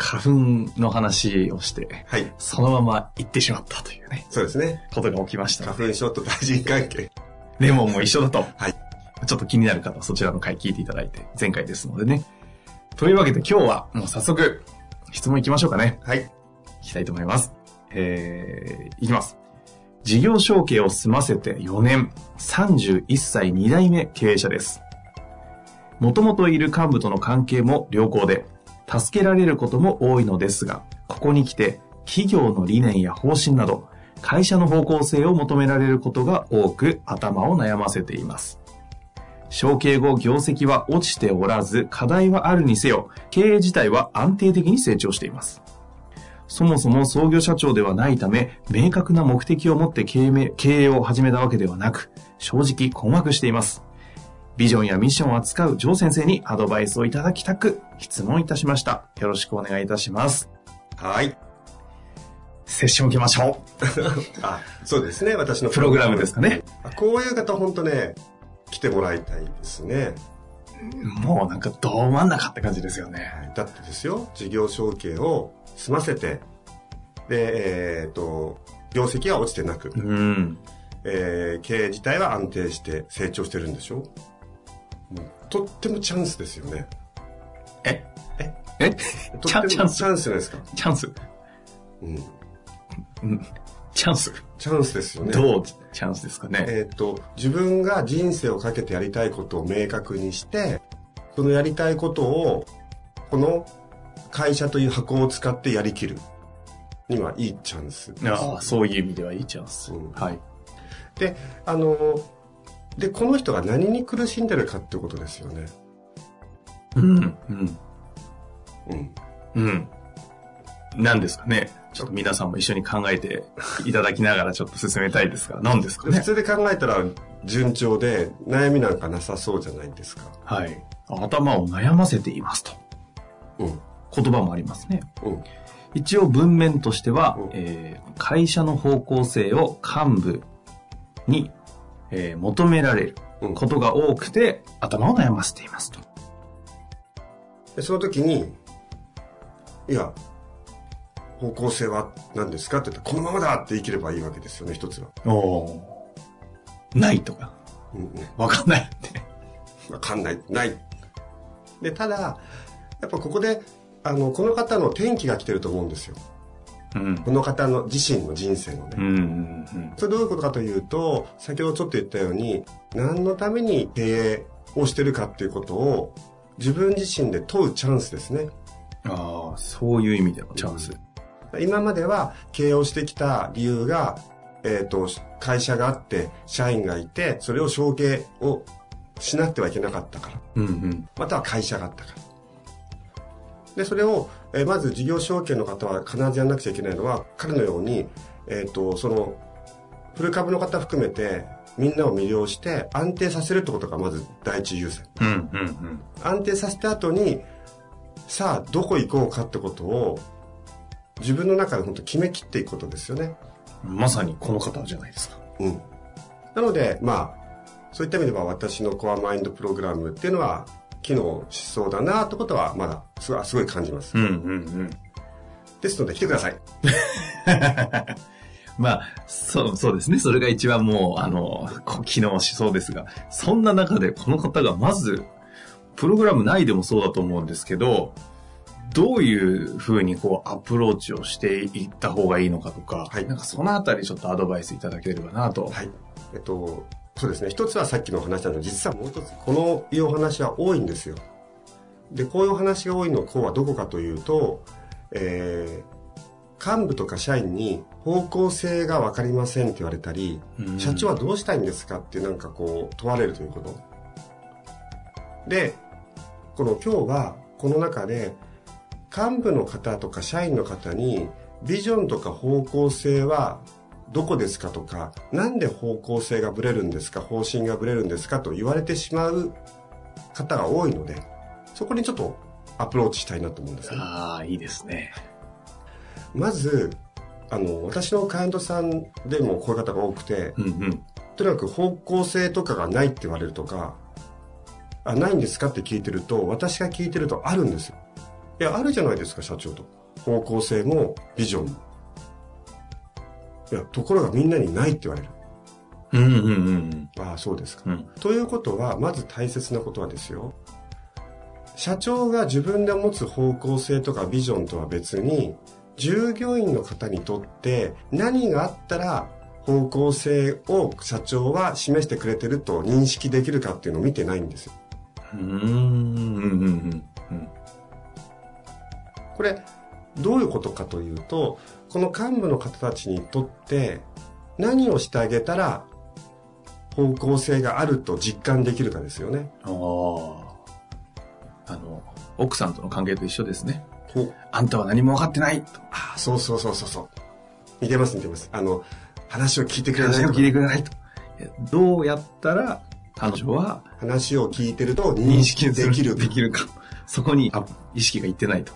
花粉の話をして、はい、そのまま行ってしまったというね、そうですね。ことが起きました。花粉症と対人関係。レモンも一緒だと。はい。ちょっと気になる方はそちらの回聞いていただいて、前回ですのでね。というわけで今日はもう早速質問行きましょうかね。はい。いきたいと思います。えー、いきます。事業承継を済ませて4年、31歳2代目経営者です。もともといる幹部との関係も良好で、助けられることも多いのですが、ここに来て企業の理念や方針など、会社の方向性を求められることが多く頭を悩ませています。承継後業績は落ちておらず、課題はあるにせよ、経営自体は安定的に成長しています。そもそも創業社長ではないため、明確な目的を持って経営を始めたわけではなく、正直困惑しています。ビジョンやミッションを扱うジョー先生にアドバイスをいただきたく、質問いたしました。よろしくお願いいたします。はい。セッション受けましょ あ、そうですね。私のプログラムですかね。あこういう方、本当ね、来てもらいたいですね。う。もうなんかど真ん中って感じですよね。だってですよ、事業承継を済ませて、で、えっ、と、業績は落ちてなく、うん。えー経営自体は安定して成長してるんでしょ？とってもチャンスですよね。え？え？え？とチャンチャンス？チャンスじゃないですか。チャンス？うん。うん。チャンス？チャンスですよね。どうチャンスですかね？えっ、と、自分が人生をかけてやりたいことを明確にして、そのやりたいことを、この会社という箱を使ってやりきるにはいいチャンスです。ああ、そういう意味ではいいチャンス。うんはい。で、あの、で、この人が何に苦しんでるかってことですよね。うん。うん。うん。うん。何ですかね。ちょっと皆さんも一緒に考えていただきながらちょっと進めたいですが、何ですかね。普通で考えたら順調で悩みなんかなさそうじゃないですか。はい。頭を悩ませていますと。うん。言葉もありますね。うん。一応文面としては、うんえー会社の方向性を幹部に、えー求められるうんことが多くて頭を悩ませていますと。でその時に、いや、方向性は何ですかって言ったら、このままだって言い切ればいいわけですよね、一つは。おーないとか、うんうん。わかんないって。わかんない、ない。で、ただ、やっぱここで、あの、この方の転機が来てると思うんですよ。うん。この方の自身の人生のね。うんうんうん。それどういうことかというと、先ほどちょっと言ったように、何のために経営をしてるかっていうことを、自分自身で問うチャンスですね。ああ、そういう意味でのチャンス。今までは経営をしてきた理由が、えっ、と、会社があって、社員がいて、それを承継をしなくてはいけなかったから。うんうん。または会社があったから。で、それを、えーまず事業承継の方は必ずやらなくちゃいけないのは、彼のように、えっ、と、その、フル株の方含めて、みんなを魅了して安定させるってことがまず第一優先。うんうん安定させた後に、さあ、どこ行こうかってことを、自分の中で本当決めきっていくことですよね。うん。まさにこの方じゃないですか。うん。なので、まあ、そういった意味では私のコアマインドプログラムっていうのは、機能しそうだなってことは、まだすごいすごい感じます。うんうんうん。ですので、来てください。まあ、そう、そうですね。それが一番もう、あの、機能しそうですが、そんな中でこの方がまず、プログラム内でもそうだと思うんですけど、どういうふうにこうアプローチをしていった方がいいのかとか、はいなんかそのあたりちょっとアドバイスいただければなと。はい。えっと、そうですね。一つはさっきの話なの実はもう一つ、このいうお話は多いんですよ。で、こういうお話が多いのこうはどこかというと、えー、幹部とか社員に方向性が分かりませんって言われたり、社長はどうしたいんですかってなんかこう問われるということ。で、この今日はこの中で幹部の方とか社員の方にビジョンとか方向性はどこですかとか、なんで方向性がぶれるんですか、方針がぶれるんですかと言われてしまう方が多いので、そこにちょっとアプローチしたいなと思うんですね。ああ、いいですね。まず、あの、私のクライアントさんでもこういう方が多くて、うんうん。とにかく方向性とかがないって言われるとか、あ、ないんですかって聞いてると、私が聞いてるとあるんですよ。いや、あるじゃないですか、社長と。方向性もビジョンも。いや、ところがみんなにないって言われる。うんうんうん。ああ、そうですか、うん。ということは、まず大切なことはですよ。社長が自分で持つ方向性とかビジョンとは別に、従業員の方にとって何があったら方向性を社長は示してくれてると認識できるかっていうのを見てないんですよ。うんうんうんうん。これ、どういうことかというと、この幹部の方たちにとって何をしてあげたら方向性があると実感できるかですよね。あの、奥さんとの関係と一緒ですね。あんたは何も分かってないと。あそうそうそうそうそう。似てます似てます。あの、話を聞いてくれないと話を聞いてくれないと。どうやったら彼女は話を聞いてると認認識できる。できるか。そこにあ意識がいってないと。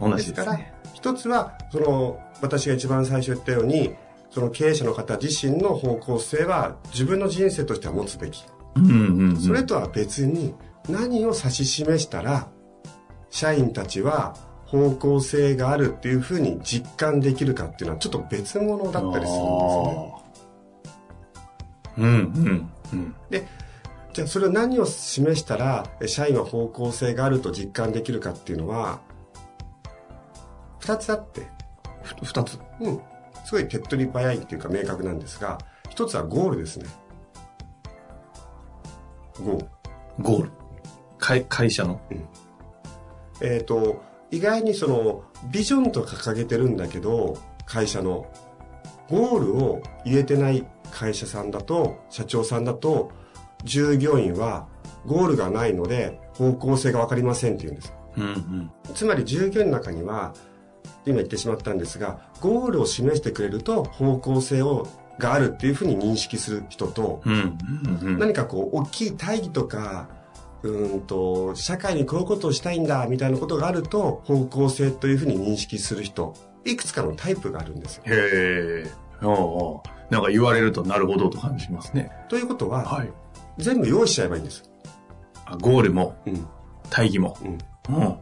同ですからじですね。、一つは、その、私が一番最初言ったように、その経営者の方自身の方向性は自分の人生としては持つべき。うんうんうん。それとは別に何を指し示したら、社員たちは方向性があるっていうふうに実感できるかっていうのはちょっと別物だったりするんですよね。うんうんうん。じゃあそれを何を示したら社員は方向性があると実感できるかっていうのは二つあって、ふ二つ。うん。すごい手っ取り早いっていうか明確なんですが、一つはゴールですね。ゴール。ゴール。会会社の？えっ、と、意外にその、ビジョンと掲げてるんだけど、会社の、ゴールを言えてない会社さんだと、社長さんだと、従業員は、ゴールがないので、方向性がわかりませんって言うんです。うんうん。つまり従業員の中には、今言ってしまったんですが、ゴールを示してくれると方向性をがあるっていうふうに認識する人と、うんうんうん。何かこう、大きい大義とか、うーんと、社会にこういうことをしたいんだ、みたいなことがあると、方向性というふうに認識する人、いくつかのタイプがあるんですよ。へえ。おうおうなんか言われるとなるほどと感じますね。ということは、はい。全部用意しちゃえばいいんです。あゴールも、うん。大義も。うん。うん。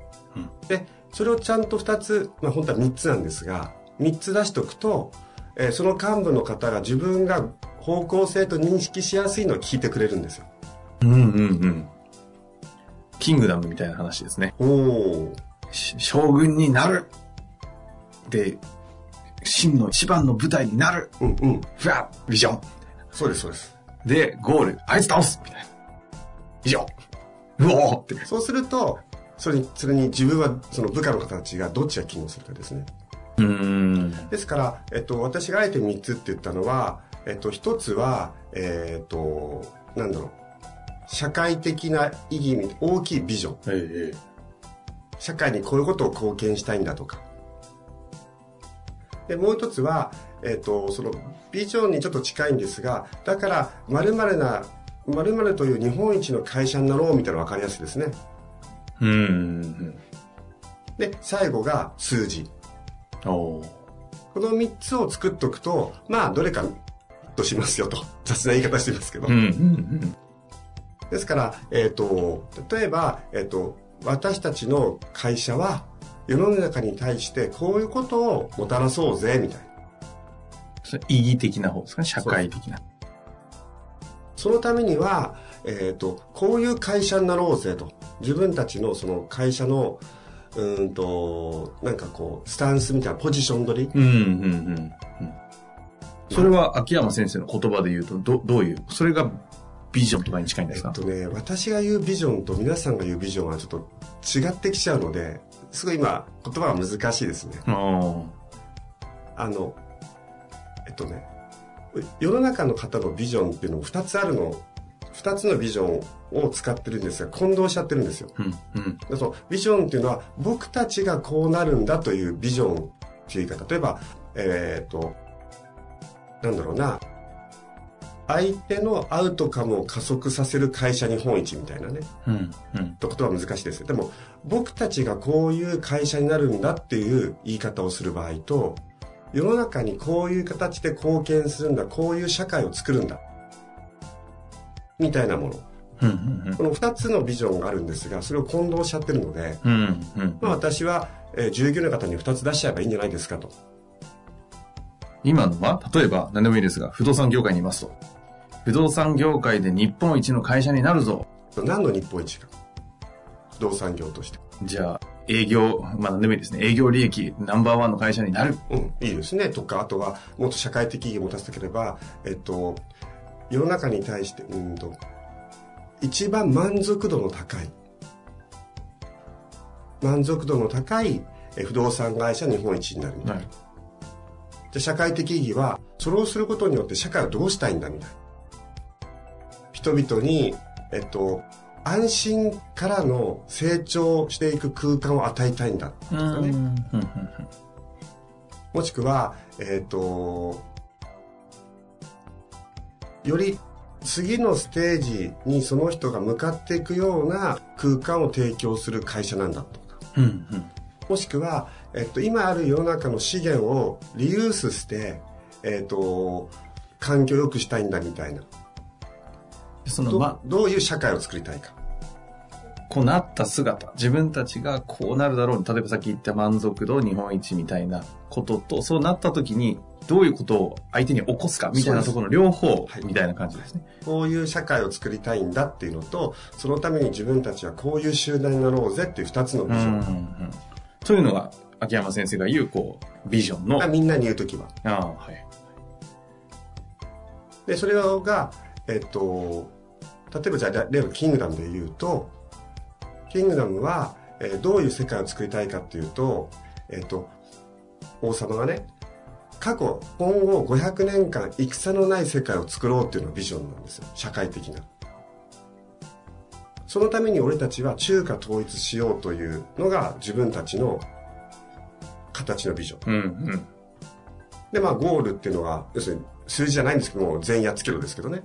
で、それをちゃんと2つ、まあ本当は3つなんですが、3つ出しておくと、えーその幹部の方が自分が方向性と認識しやすいのを聞いてくれるんですよ。うんうんうん。キングダムみたいな話ですね。おお。し将軍になるで、真の一番の舞台になるうんうん。ふわっビジョンそうです、そうです。で、ゴールあいつ倒すみたいな。以上うおーって。そうすると、それに、それに自分は、その部下の方たちがどっちが機能するかですね。うーん。ですから、えっと、私があえて3つって言ったのは、えっと、1つは、えっと、なんだろう。社会的な意義、大きいビジョン。ええ。社会にこういうことを貢献したいんだとか。で、もう一つは、えっ、と、その、ビジョンにちょっと近いんですが、だから、〇〇な、〇〇という日本一の会社になろうみたいなの分かりやすいですね。うんうんで、最後が数字。この3つを作っとくと、まあ、どれか、としますよと。雑な言い方してますけど。うんうんですから、えっ、と、例えば、えっ、と、私たちの会社は、世の中に対してこういうことをもたらそうぜ、みたいな。それ意義的な方ですか？ね社会的な。そのためには、えっ、と、こういう会社になろうぜと。自分たちのその会社の、うーんと、なんかこう、スタンスみたいなポジション取り。うんうんうん。それは秋山先生の言葉で言うと、どどういう、それがビジョンとかに近いんですか、えっとね、私が言うビジョンと皆さんが言うビジョンはちょっと違ってきちゃうので、すごい今、言葉が難しいですね。ああの、えっとね、世の中の方のビジョンっていうのも2つあるの、2つのビジョンを使ってるんですが、混同しちゃってるんですよ。あ。うん、うん。でそうビジョンっていうのは、僕たちがこうなるんだというビジョンっていう言い方。例えば、えっ、と、なんだろうな、相手のアウトカムを加速させる会社日本一みたいなね。うん、うん。とことは難しいですよでも、僕たちがこういう会社になるんだっていう言い方をする場合と、世の中にこういう形で貢献するんだ、こういう社会を作るんだ。みたいなもの。うん、うん、この二つのビジョンがあるんですが、それを混同しちゃってるので、うん。うん、うん。まあ私は、えー従業員の方に二つ出しちゃえばいいんじゃないですかと。今のは、例えば何でもいいですが、不動産業界にいますと。不動産業界で日本一の会社になるぞ。何の日本一か。不動産業として。じゃあ、営業、まあ何でもいいですね。営業利益ナンバーワンの会社になる。うん、いいですね。とか、あとは、もっと社会的意義を持たせたければ、えっと、世の中に対して、うんと、一番満足度の高い、満足度の高いえ不動産会社日本一になるみたいな。はいで社会的意義は、それをすることによって社会をどうしたいんだみたいな。人々に、えっと、安心からの成長していく空間を与えたいんだ。うん、うん、うん。もしくは、えっ、と、より次のステージにその人が向かっていくような空間を提供する会社なんだとか。うん、うん。もしくは、えっと、今ある世の中の資源をリユースして、えっと、環境を良くしたいんだみたいな。その、どま、どういう社会を作りたいか。こうなった姿、自分たちがこうなるだろう。例えばさっき言った満足度日本一みたいなことと、そうなった時に、どういうことを相手に起こすかみたいなところの両方はいみたいな感じですね。こういう社会を作りたいんだっていうのと、そのために自分たちはこういう集団になろうぜっていう二つのビジョン。うんうんうんというのが、秋山先生が言う、こう、ビジョンの、みんなに言うときは。あ、はい。で、それが、えっと、例えばじゃあ、例えばキングダムで言うと、キングダムは、えーどういう世界を作りたいかっていうと、えっと、王様がね、過去、今後500年間戦のない世界を作ろうっていうのがビジョンなんですよ。社会的な。そのために俺たちは中華統一しようというのが自分たちの形のビジョン。うん、うん。で、まあ、ゴールっていうのは、要するに数字じゃないんですけども、全員やっつけろですけどね。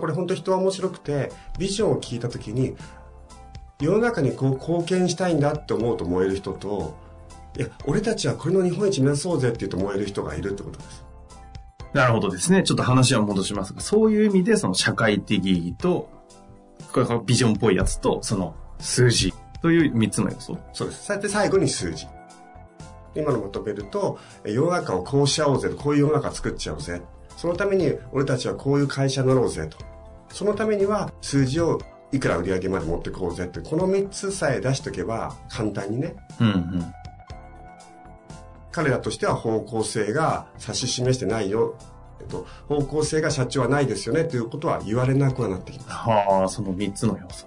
これ本当人は面白くて、ビジョンを聞いたときに、世の中にこう貢献したいんだって思うと燃える人と、いや、俺たちはこれの日本一目指そうぜって言うと燃える人がいるってことです。なるほどですね。ちょっと話は戻しますが、そういう意味で、その社会的意義と、これビジョンっぽいやつと、その数字という3つの要素。そうです。さて最後に数字。今のまとめると、え世の中をこうしちゃおうぜと、こういう世の中作っちゃおうぜ。そのために俺たちはこういう会社になろうぜと。そのためには数字をいくら売り上げまで持ってこうぜって、この3つさえ出しとけば簡単にね、うん、うん。彼らとしては方向性が指し示してないよ。えっと、方向性が社長はないですよねということは言われなくはなってきます。はあ、その3つの要素。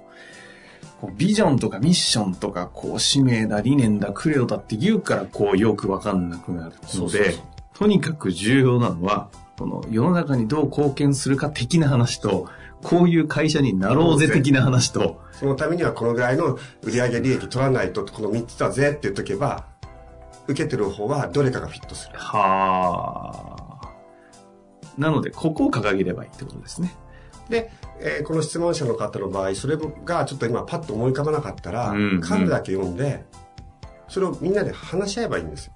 こうビジョンとかミッションとか、こう、使命だ、理念だ、クレドだって言うから、こう、よくわかんなくなるのでそうそうそう、とにかく重要なのは、この世の中にどう貢献するか的な話と、こういう会社になろうぜ的な話と、そのためにはこのぐらいの売上利益取らないと、この3つだぜって言っとけば、受けてる方はどれかがフィットする。はあ。なので、ここを掲げればいいってことですね。で、えーこの質問者の方の場合、それがちょっと今パッと思い浮かばなかったら、うんうん幹部だけ読んで、それをみんなで話し合えばいいんですよ。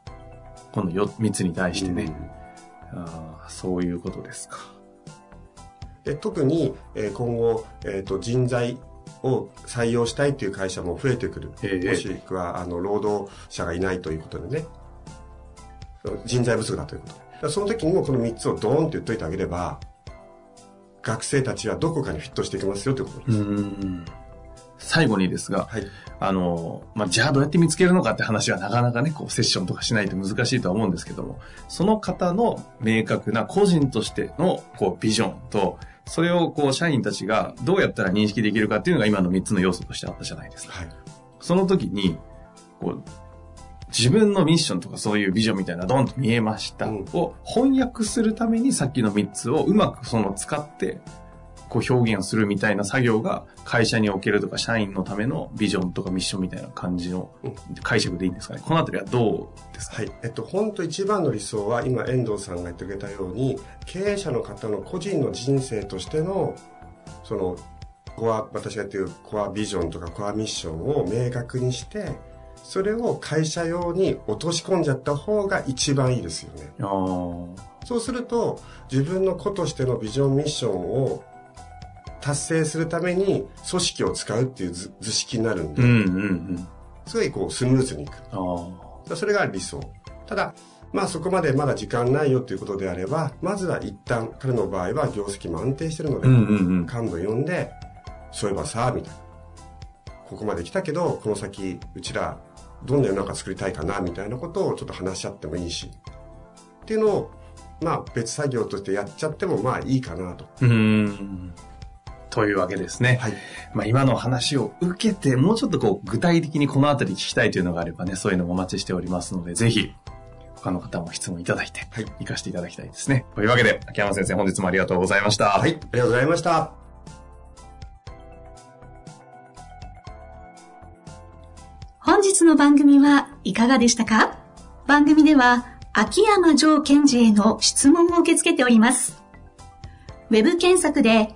この3つに対してね。うんああそういうことですか。で特に、えー今後、えー、と人材を採用したいという会社も増えてくる。ええもしくは、あの、労働者がいないということでね。人材不足だということで。その時にもこの3つをドーンって言っといてあげれば、学生たちはどこかにフィットしていきますよということです。うん。最後にですが、はい。あの、まあ、じゃあどうやって見つけるのかって話はなかなかね、こう、セッションとかしないと難しいとは思うんですけども、その方の明確な個人としての、こう、ビジョンと、それをこう、社員たちがどうやったら認識できるかっていうのが今の3つの要素としてあったじゃないですか。はい。その時に、こう、自分のミッションとかそういうビジョンみたいなドンと見えました、うんを翻訳するためにさっきの3つをうまくその使ってこう表現するみたいな作業が会社におけるとか社員のためのビジョンとかミッションみたいな感じのうん解釈でいいんですかね？このあたりはどうですか？はい。えっと、本当一番の理想は、今、遠藤さんが言ってくれたように、経営者の方の個人の人生としての、その、コア、私が言ってるコアビジョンとかコアミッションを明確にして、それを会社用に落とし込んじゃった方が一番いいですよね。あーそうすると、自分の子としてのビジョンミッションを達成するために組織を使うっていう図図式になるんで、うんうんうんすごいこうスムーズにいく。あーそれが理想。ただ、まあそこまでまだ時間ないよということであれば、まずは一旦、彼の場合は業績も安定してるので、うんうんうん幹部呼んで、そういえばさ、みたいな。ここまで来たけど、この先、うちら、どんな世の中作りたいかな、みたいなことをちょっと話し合ってもいいし。っていうのを、まあ別作業としてやっちゃってもまあいいかなと。というわけですね。はい。まあ、今の話を受けて、もうちょっとこう、具体的にこのあたり聞きたいというのがあればね、そういうのもお待ちしておりますので、ぜひ、他の方も質問いただいて、はい活かしていただきたいですね。というわけで、秋山先生、本日もありがとうございました。はい。ありがとうございました。本日の番組はいかがでしたか？番組では秋山城賢治への質問を受け付けております。ウェブ検索で